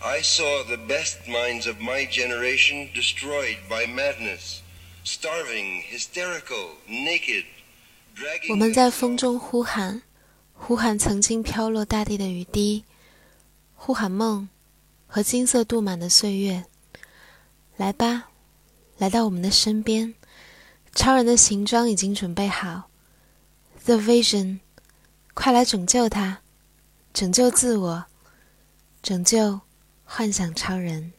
I saw the best minds of my generation destroyed by madness, starving, hysterical, naked, dragging. 我们在风中呼喊，呼喊曾经飘落大地的雨滴，呼喊梦和金色镀满的岁月。来吧，来到我们的身边，超人的行装已经准备好。The Vision，快来拯救他，拯救自我，拯救幻想超人。